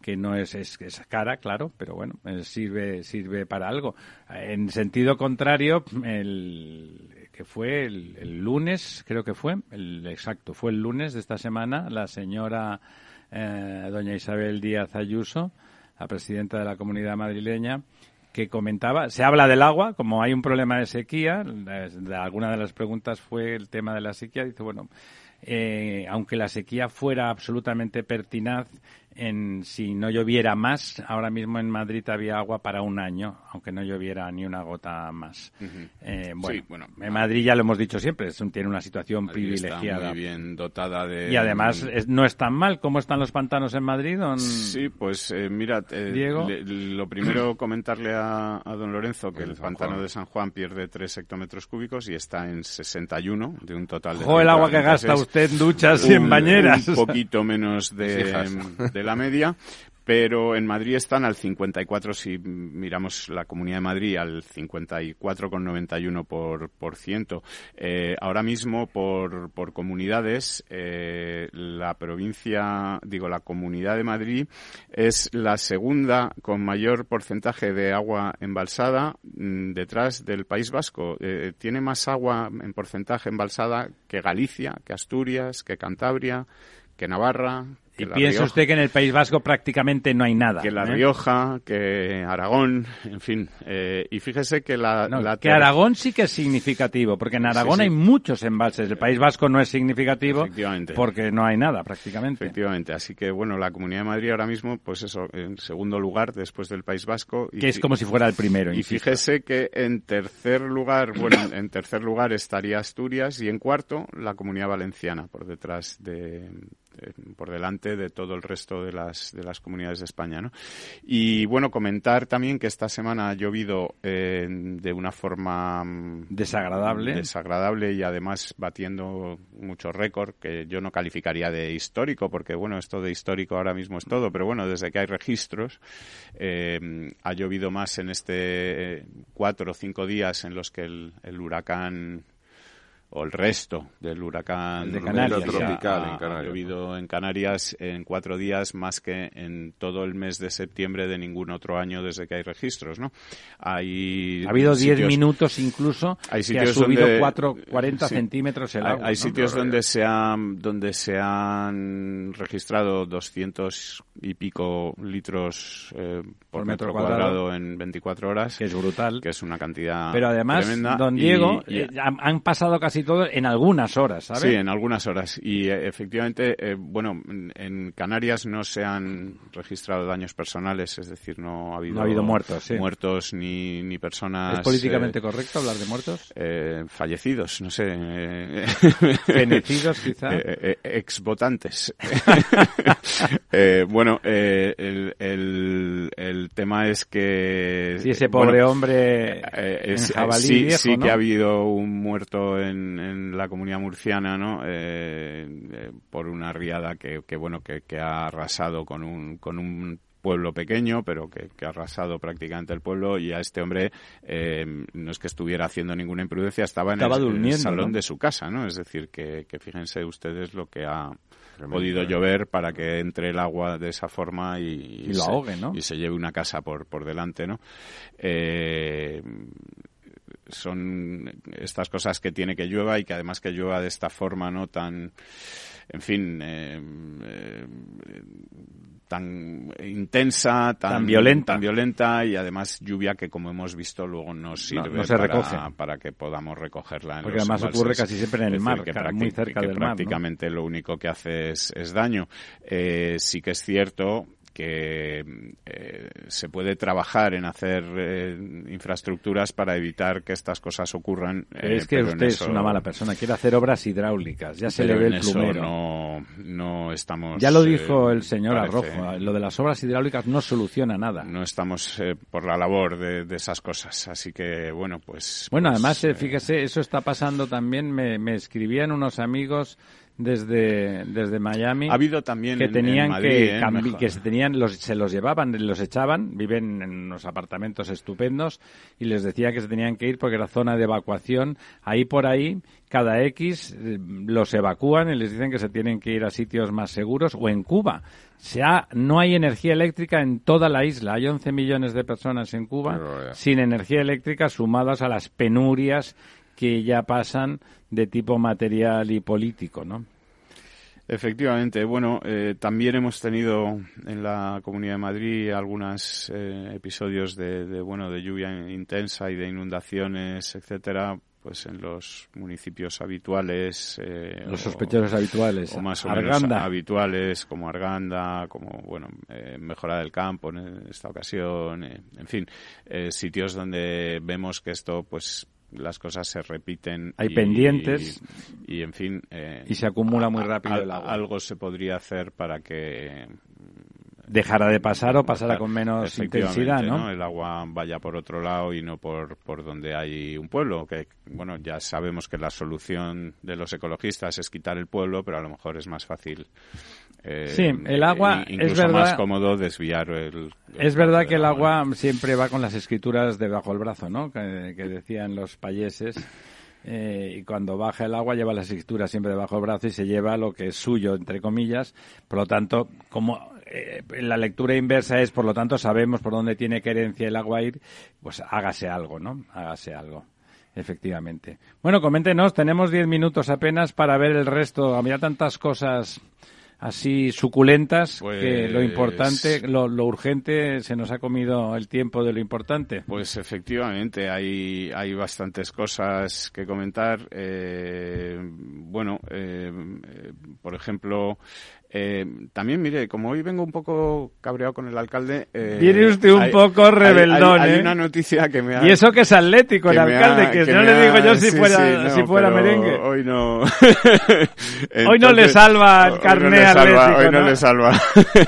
que no es, es, cara, claro, pero bueno, eh, sirve, sirve para algo. En sentido contrario, el, que fue el, lunes, creo que fue, el exacto, fue el lunes de esta semana, la señora eh, doña Isabel Díaz Ayuso, la presidenta de la comunidad madrileña, que comentaba, se habla del agua, como hay un problema de sequía, alguna de las preguntas fue el tema de la sequía, dice, bueno, eh, aunque la sequía fuera absolutamente pertinaz, en, si no lloviera más, ahora mismo en Madrid había agua para un año, aunque no lloviera ni una gota más. Eh, bueno, en Madrid ya lo hemos dicho siempre, tiene una situación privilegiada. muy bien dotada de... Y además no es tan mal. ¿Cómo están los pantanos en Madrid, don Sí, pues eh, mira, eh, lo primero comentarle a, don Lorenzo que el, pantano de San Juan pierde 3 hectómetros cúbicos y está en 61 de un total de... ¡Jo, el agua que gasta usted en duchas y en bañeras! Un poquito menos de, de la media, pero en Madrid están al 54, si miramos la Comunidad de Madrid, al 54,91%. Por, por ciento. Eh, ahora mismo, por, por comunidades, eh, la provincia, digo, la Comunidad de Madrid es la segunda con mayor porcentaje de agua embalsada mm, detrás del País Vasco. Eh, tiene más agua en porcentaje embalsada que Galicia, que Asturias, que Cantabria, que Navarra, y piensa usted que en el País Vasco prácticamente no hay nada. Que La ¿eh? Rioja, que Aragón, en fin. Eh, y fíjese que la, Que Aragón sí que es significativo, porque en Aragón hay muchos embalses. El País Vasco no es significativo porque no hay nada prácticamente. Efectivamente. Así que, bueno, la Comunidad de Madrid ahora mismo, pues eso, en segundo lugar después del País Vasco. Y que es como si fuera el primero. Y fíjese que en tercer lugar, bueno, en tercer lugar estaría Asturias y en cuarto la Comunidad Valenciana, por detrás de, eh, por delante de todo el resto de las, de las comunidades de España. ¿no? Y bueno, comentar también que esta semana ha llovido eh, de una forma mm, desagradable. desagradable y además batiendo muchos récords que yo no calificaría de histórico, porque bueno, esto de histórico ahora mismo es todo, pero bueno, desde que hay registros eh, ha llovido más en este cuatro o cinco días en los que el huracán o el resto del huracán de Canarias, tropical ha, en Canarias. Ha llovido en Canarias en cuatro días más que en todo el mes de septiembre de ningún otro año desde que hay registros, ¿no? Hay ha habido diez minutos incluso hay que ha subido cuatro, 40 centímetros el agua. Hay, sitios donde se han donde se han registrado 200 y pico litros eh, por, metro, cuadrado, en 24 horas, que es brutal, que es una cantidad Pero además, don Diego, eh, han pasado casi todo en algunas horas, ¿sabes? Sí, en algunas horas. Y eh, efectivamente, eh, bueno, en Canarias no se han registrado daños personales, es decir, no ha habido, ha habido muertos, muertos ni, ni personas. ¿Es políticamente eh, correcto hablar de muertos? fallecidos, no sé. Fenecidos, quizá. exvotantes. bueno, el, el, el, tema es que. Sí, ese pobre hombre. sí, sí que ha habido un muerto en en, la comunidad murciana, ¿no? Eh, eh, por una riada que, bueno, que, ha arrasado con un, con un pueblo pequeño, pero que, ha arrasado prácticamente el pueblo y a este hombre eh, no es que estuviera haciendo ninguna imprudencia, estaba en, el, salón de su casa, ¿no? Es decir, que, fíjense ustedes lo que ha podido llover para que entre el agua de esa forma y, lo ahogue, ¿no? Y se lleve una casa por, por delante, ¿no? Son estas cosas que tiene que llueva y que además que llueva de esta forma, ¿no? Tan, en fin, eh, eh, tan intensa, tan, violenta. tan violenta y además lluvia que como hemos visto luego no sirve para, que podamos recogerla. En Porque además ocurre casi siempre en el mar, que muy cerca del mar. Prácticamente lo único que hace es, daño. Eh, sí que es cierto que eh, se puede trabajar en hacer eh, infraestructuras para evitar que estas cosas ocurran. Eh, es que usted es una mala persona, quiere hacer obras hidráulicas, ya se le ve el plumero. No, no estamos. Ya lo dijo el señor Arrojo, lo de las obras hidráulicas no soluciona nada. No estamos por la labor de, esas cosas, así que bueno, pues. Bueno, pues, además, fíjese, eso está pasando también, me, me escribían unos amigos desde, desde Miami. Ha habido también que tenían que, ¿eh? que se tenían los, se los llevaban, los echaban, viven en unos apartamentos estupendos y les decía que se tenían que ir porque era zona de evacuación. Ahí por ahí, cada X eh, los evacúan y les dicen que se tienen que ir a sitios más seguros o en Cuba. sea no hay energía eléctrica en toda la isla. Hay 11 millones de personas en Cuba sin energía eléctrica sumadas a las penurias que ya pasan de tipo material y político, ¿no? Efectivamente. Bueno, eh, también hemos tenido en la Comunidad de Madrid algunos eh, episodios de, bueno de lluvia intensa y de inundaciones, etcétera, pues en los municipios habituales. Eh, los sospechosos habituales. O más o menos habituales, como Arganda, como, bueno, Mejora del Campo en esta ocasión, en fin, sitios donde vemos que esto, pues, las cosas se repiten. Hay pendientes. Y, en fin. Eh, y se acumula muy rápido el agua. Algo se podría hacer para que. Dejara de pasar o pasara con menos intensidad, ¿no? El agua vaya por otro lado y no por, por donde hay un pueblo. Que, bueno, ya sabemos que la solución de los ecologistas es quitar el pueblo, pero a lo mejor es más fácil eh, sí, el agua es verdad, más cómodo desviar el. es verdad que el agua siempre va con las escrituras debajo del brazo, ¿no? Que, decían los payeses. Eh, y cuando baja el agua lleva las escrituras siempre debajo del brazo y se lleva lo que es suyo, entre comillas. Por lo tanto, como eh, la lectura inversa es, por lo tanto, sabemos por dónde tiene querencia el agua ir, pues hágase algo, ¿no? Hágase algo. Efectivamente. Bueno, coméntenos, tenemos diez minutos apenas para ver el resto. Había tantas cosas así suculentas que lo importante, pues lo, urgente, se nos ha comido el tiempo de lo importante. Pues efectivamente, hay, hay bastantes cosas que comentar. Eh, bueno, eh, eh por ejemplo, eh, también, mire, como hoy vengo un poco cabreado con el alcalde... Eh, Viene usted un poco rebeldón, hay, hay, una noticia que me ha... Y eso que es atlético el alcalde, que, no le digo yo si fuera, si fuera merengue. Hoy no... hoy no le salva el carné atlético, Hoy no, le salva.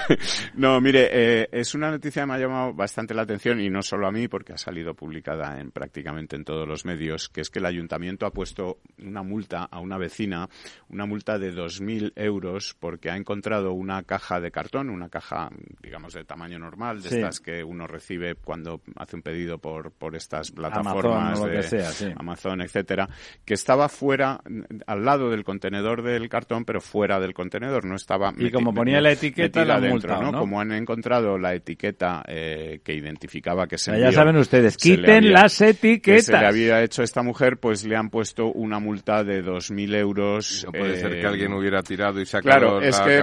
no, mire, eh, es una noticia que me ha llamado bastante la atención y no solo a mí, porque ha salido publicada en prácticamente en todos los medios, que es que el ayuntamiento ha puesto una multa a una vecina, una multa de 2.000 euros porque ha encontrado una caja de cartón, una caja, digamos, de tamaño normal, de estas que uno recibe cuando hace un pedido por, por estas plataformas Amazon, de sea, Amazon, etcétera, que estaba fuera, al lado del contenedor del cartón, pero fuera del contenedor, no estaba. Y como ponía la etiqueta, la dentro, ¿no? Como han encontrado la etiqueta eh, que identificaba que se. ya saben ustedes, quiten las etiquetas. Que se le había hecho a esta mujer, pues le han puesto una multa de 2.000 euros. No puede ser que alguien hubiera tirado y sacado claro, es que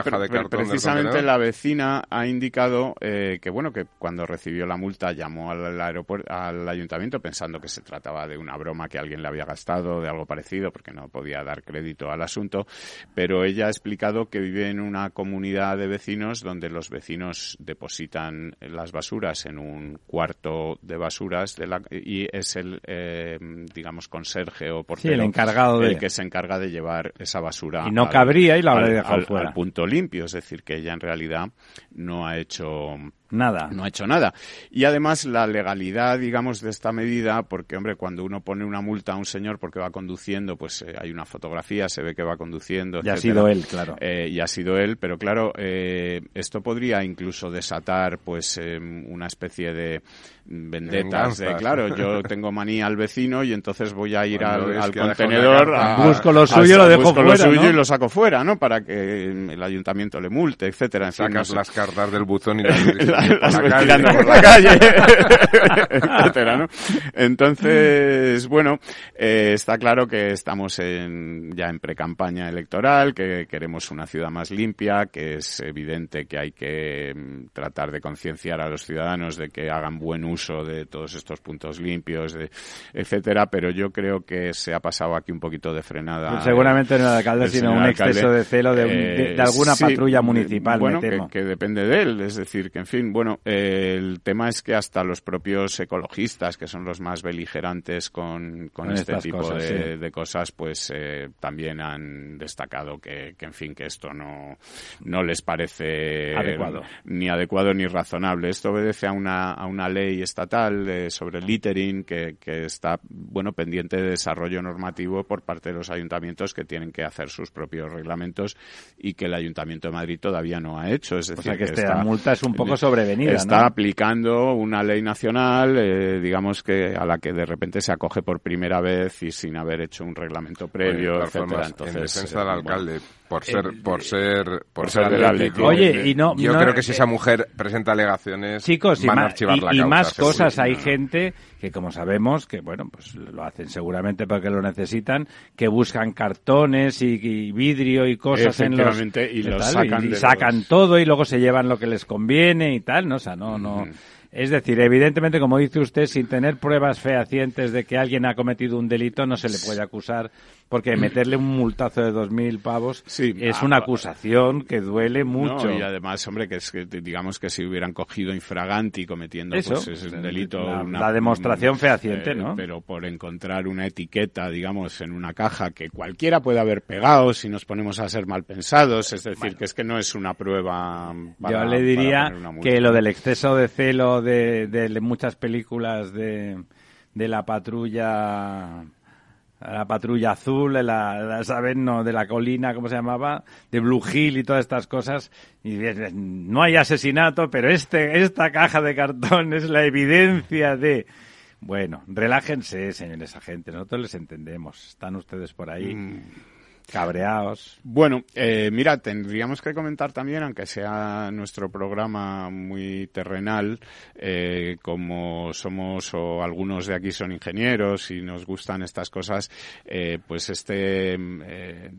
precisamente la vecina ha indicado eh, que bueno que cuando recibió la multa llamó al aeropuerto al ayuntamiento pensando que se trataba de una broma que alguien le había gastado de algo parecido porque no podía dar crédito al asunto pero ella ha explicado que vive en una comunidad de vecinos donde los vecinos depositan las basuras en un cuarto de basuras de la, y es el eh, digamos conserje o portero el encargado el que se encarga de llevar esa basura y no cabría y la habría dejado fuera. al punto limpio, es decir, que ella en realidad no ha hecho Nada. No ha hecho nada. Y además la legalidad, digamos, de esta medida, porque, hombre, cuando uno pone una multa a un señor porque va conduciendo, pues eh, hay una fotografía, se ve que va conduciendo. Y ha sido él, claro. Eh, y ha sido él, pero claro, eh, esto podría incluso desatar, pues, una especie de vendetas de, claro, yo tengo manía al vecino y entonces voy a ir al, contenedor, busco lo suyo, lo dejo fuera, lo suyo y lo saco fuera, ¿no? Para que el ayuntamiento le multe, etcétera. Sacas las cartas del buzón y las ves tirando por la calle, etcétera, ¿no? Entonces, bueno, eh, está claro que estamos en, ya en pre-campaña electoral, que queremos una ciudad más limpia, que es evidente que hay que mm, tratar de concienciar a los ciudadanos de que hagan buen uso de todos estos puntos limpios, de, etcétera, pero yo creo que se ha pasado aquí un poquito de frenada. Pues seguramente no el alcalde, sino un exceso de celo de, de, alguna eh, patrulla municipal. Bueno, que, depende de él, es decir, que en fin, bueno, eh, el tema es que hasta los propios ecologistas, que son los más beligerantes con, con, este tipo de, cosas, pues eh, también han destacado que, que, en fin, que esto no, no les parece adecuado. ni adecuado ni razonable. Esto obedece a una, a una ley estatal sobre el littering que, que está, bueno, pendiente de desarrollo normativo por parte de los ayuntamientos que tienen que hacer sus propios reglamentos y que el Ayuntamiento de Madrid todavía no ha hecho. Es decir, o sea que, esta multa es un poco sobrevenida. Está aplicando una ley nacional, eh, digamos que a la que de repente se acoge por primera vez y sin haber hecho un reglamento previo, etcétera. Entonces, en defensa del alcalde, por ser, por ser, por, ser, Oye, y no, yo creo que si esa mujer presenta alegaciones, chicos, van y, a archivar la y causa, más cosas. Hay gente que, como sabemos, que bueno, pues lo hacen seguramente porque lo necesitan, que buscan cartones y, vidrio y cosas en los y, los sacan, y, sacan todo y luego se llevan lo que les conviene y tal, no, o sea, no, no. Es decir, evidentemente, como dice usted, sin tener pruebas fehacientes de que alguien ha cometido un delito, no se le puede acusar porque meterle un multazo de dos mil pavos es una acusación que duele mucho. y además, hombre, que es que digamos que si hubieran cogido infraganti cometiendo pues, ese delito... La, demostración fehaciente, ¿no? Pero por encontrar una etiqueta, digamos, en una caja que cualquiera puede haber pegado si nos ponemos a ser mal pensados, es decir, que es que no es una prueba Yo le diría que lo del exceso de celo de, de muchas películas de, de la patrulla la patrulla azul, la, ¿saben? No, de la colina, ¿cómo se llamaba? De Blue Hill y todas estas cosas. Y no hay asesinato, pero este, esta caja de cartón es la evidencia de... Bueno, relájense, señores agentes, nosotros les entendemos. Están ustedes por ahí. Mm. Cabreados. Bueno, eh, mira, tendríamos que comentar también, aunque sea nuestro programa muy terrenal, eh, como somos o algunos de aquí son ingenieros y nos gustan estas cosas, eh, pues este eh,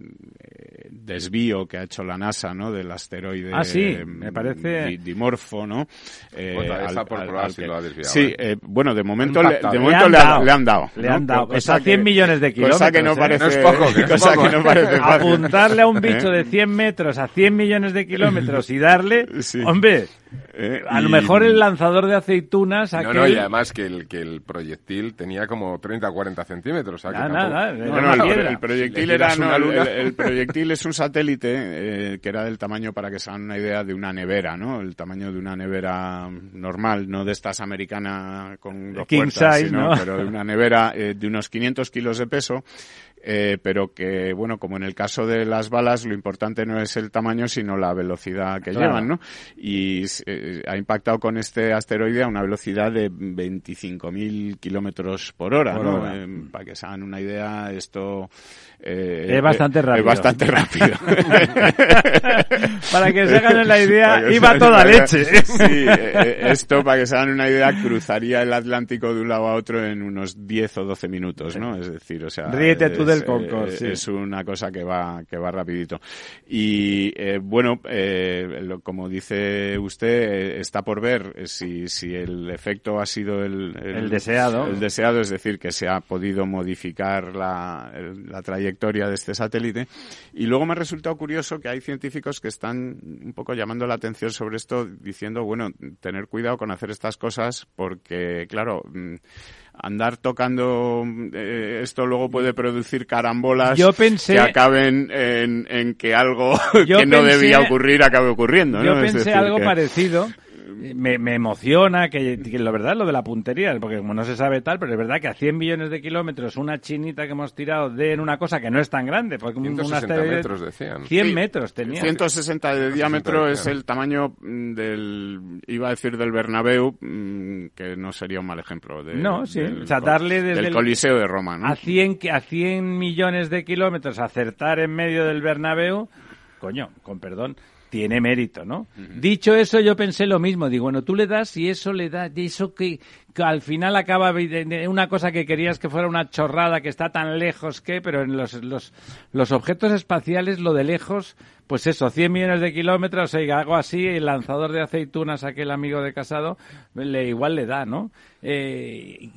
desvío que ha hecho la NASA, ¿no, del asteroide. Ah, sí, me parece. Dimorfo, ¿no? Eh, pues al, por probar si lo ha desviado. Sí, ¿eh? bueno, de momento, le, de momento le, han dado. Le han dado. Es a 100 millones de kilómetros. Cosa que no parece. No es poco, que cosa que no parece Apuntarle a un bicho de 100 metros a 100 millones de kilómetros y darle, hombre, eh, a lo mejor el lanzador de aceitunas. No, no, y además que el, que el proyectil tenía como 30 o 40 centímetros. nada, el, proyectil era. el, proyectil es un satélite eh, que era del tamaño, para que se hagan una idea, de una nevera, ¿no? El tamaño de una nevera normal, no de estas americanas con dos King puertas, ¿no? pero de una nevera eh, de unos 500 kilos de peso eh, pero que, bueno, como en el caso de las balas, lo importante no es el tamaño, sino la velocidad que llevan, ¿no? Y eh, ha impactado con este asteroide a una velocidad de 25.000 kilómetros por hora, ¿no? Eh, para que se hagan una idea, esto... Eh, es bastante rápido. Es bastante rápido. para que se hagan la idea, iba toda leche. sí, esto, para que se hagan una idea, cruzaría el Atlántico de un lado a otro en unos 10 o 12 minutos, ¿no? Es decir, o sea... Ríete tú del Concord, eh, Es una cosa que va, que va rapidito. Y, eh, bueno, eh, como dice usted, está por ver si, si el efecto ha sido el, el, deseado. El deseado, es decir, que se ha podido modificar la, la trayectoria de este satélite. Y luego me ha resultado curioso que hay científicos que están un poco llamando la atención sobre esto, diciendo, bueno, tener cuidado con hacer estas cosas porque, claro, mm, andar tocando eh, esto luego puede producir carambolas que acaben en, que algo que no debía ocurrir acabe ocurriendo. Yo pensé algo parecido me, me emociona que, que, la verdad lo de la puntería, porque como no se sabe tal, pero es verdad que a 100 millones de kilómetros una chinita que hemos tirado de en una cosa que no es tan grande, porque 160 metros decían. 100 metros tenía. 160 de diámetro es el tamaño mm, del, iba a decir del Bernabéu, mm, que no sería un mal ejemplo. De, no, sí, del, o sea, darle desde el Coliseo de Roma, ¿no? A 100, a 100 millones de kilómetros, acertar en medio del Bernabéu, coño, con perdón, tiene mérito, ¿no? Dicho eso, yo pensé lo mismo. Digo, bueno, tú le das y eso le da, y eso que, al final acaba una cosa que querías que fuera una chorrada que está tan lejos que, pero en los, los, los objetos espaciales lo de lejos, pues eso, 100 millones de kilómetros, o algo así, el lanzador de aceitunas, aquel amigo de Casado, le, igual le da, ¿no? Eh,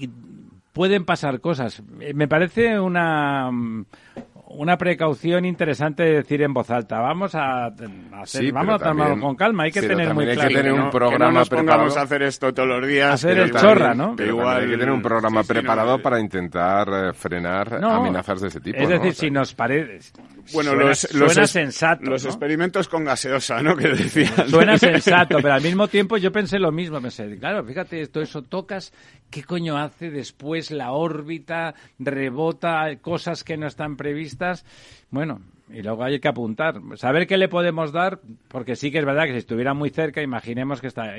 pueden pasar cosas. Eh, me parece una, una precaución interesante de decir en voz alta. Vamos a, hacer, vamos a tomarlo con calma. Hay que tener muy claro. que tener un programa que no nos pongamos a hacer esto todos los días. Hacer el chorra, ¿no? igual, hay que tener un programa preparado para intentar eh, frenar amenazas de ese tipo. Es decir, si nos parece. Bueno, suena, los, suena sensato. Los experimentos con gaseosa, ¿no? Que decían. Suena sensato, pero al mismo tiempo yo pensé lo mismo. Pensé, claro, fíjate, todo eso tocas, ¿qué coño hace después la órbita? Rebota cosas que no están previstas. Bueno, y luego hay que apuntar, saber qué le podemos dar, porque sí que es verdad que si estuviera muy cerca, imaginemos que está.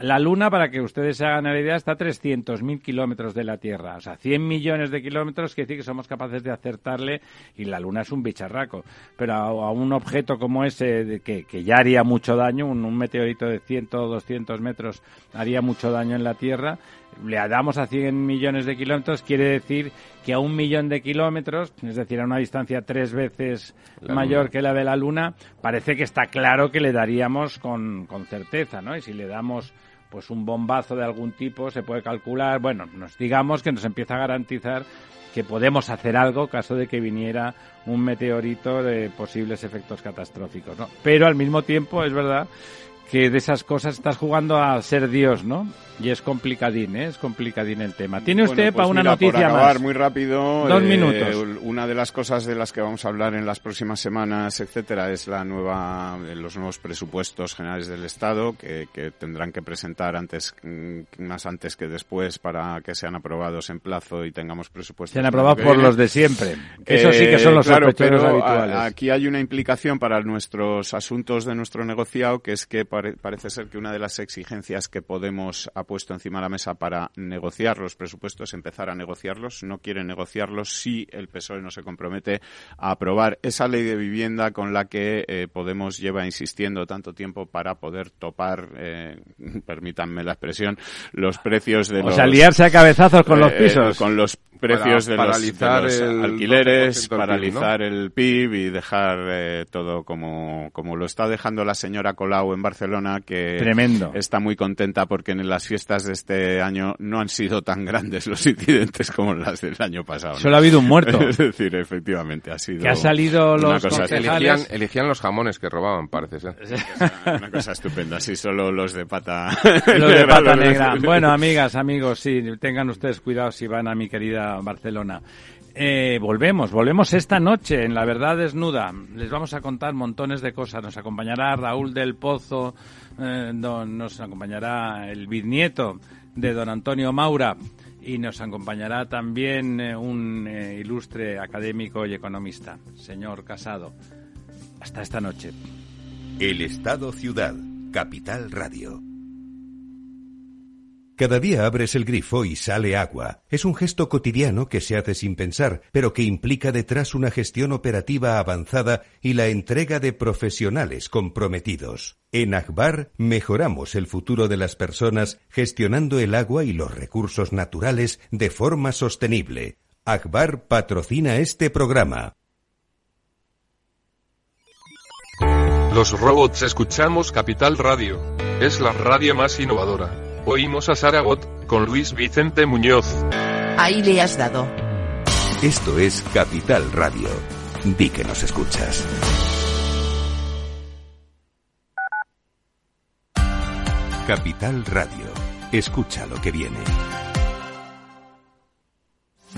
La Luna, para que ustedes se hagan la idea, está a 300.000 kilómetros de la Tierra. O sea, 100 millones de kilómetros quiere decir que somos capaces de acertarle, y la Luna es un bicharraco. Pero a, un objeto como ese, que, que, ya haría mucho daño, un, un meteorito de 100 o 200 metros haría mucho daño en la Tierra, le damos a 100 millones de kilómetros, quiere decir que a un millón de kilómetros, es decir, a una distancia tres veces mayor que la de la Luna, parece que está claro que le daríamos con, con certeza, ¿no? Y si le damos pues un bombazo de algún tipo, se puede calcular, bueno, nos digamos que nos empieza a garantizar que podemos hacer algo caso de que viniera un meteorito de posibles efectos catastróficos, ¿no? Pero al mismo tiempo es verdad que de esas cosas estás jugando a ser Dios, ¿no? Y es complicadín, ¿eh? Es complicadín el tema. ¿Tiene usted pues para una noticia por acabar más? muy rápido. Dos eh, minutos. Una de las cosas de las que vamos a hablar en las próximas semanas, etcétera, es la nueva, los nuevos presupuestos generales del Estado que, que tendrán que presentar antes, mm, más antes que después para que sean aprobados en plazo y tengamos presupuestos. Sean aprobados por los de siempre. Eso sí que son los eh, claro, pero habituales. aquí hay una implicación para nuestros asuntos de nuestro negociado que es que parece ser que una de las exigencias que podemos puesto encima de la mesa para negociar los presupuestos, empezar a negociarlos. No quieren negociarlos si el PSOE no se compromete a aprobar esa ley de vivienda con la que eh, Podemos lleva insistiendo tanto tiempo para poder topar, eh, permítanme la expresión, los precios de o los... O sea, liarse a cabezazos con los eh, pisos. con los precios de, los, el alquileres, paralizar el PIB y dejar eh, todo como, como lo está dejando la señora Colau en Barcelona, que Tremendo. está muy contenta porque en las fiestas de este año no han sido tan grandes los incidentes como las del año pasado. Solo ha habido un muerto. es decir, efectivamente, ha sido. Que ha salido los cosa elegían, elegían, los jamones que robaban, parece ser. una cosa estupenda, sí, solo los de pata. los de pata negra. Bueno, amigas, amigos, sí, tengan ustedes cuidado si van a mi querida Barcelona. Eh, volvemos, volvemos esta noche en La Verdad Desnuda. Les vamos a contar montones de cosas. Nos acompañará Raúl del Pozo, eh, nos acompañará el bisnieto de don Antonio Maura y nos acompañará también eh, un ilustre académico y economista, señor Casado. Hasta esta noche. El Estado Ciudad, Capital Radio. Cada día abres el grifo y sale agua. Es un gesto cotidiano que se hace sin pensar, pero que implica detrás una gestión operativa avanzada y la entrega de profesionales comprometidos. En Akbar mejoramos el futuro de las personas gestionando el agua y los recursos naturales de forma sostenible. Akbar patrocina este programa. Los robots escuchamos Capital Radio. Es la radio más innovadora. Oímos a Saragot, con Luis Vicente Muñoz. Ahí le has dado. Esto es Capital Radio. Di que nos escuchas. Capital Radio. Escucha lo que viene.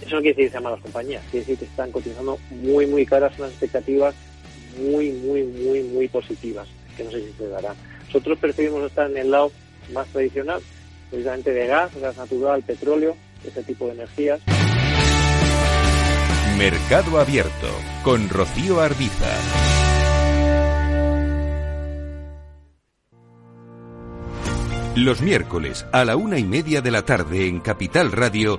Eso no quiere decir que sean malas compañías, quiere decir que están cotizando muy, muy caras unas expectativas muy, muy, muy, muy positivas, que no sé si se darán. Nosotros preferimos estar en el lado más tradicional, precisamente de gas, gas natural, petróleo, ese tipo de energías. Mercado Abierto con Rocío Arbiza. Los miércoles a la una y media de la tarde en Capital Radio,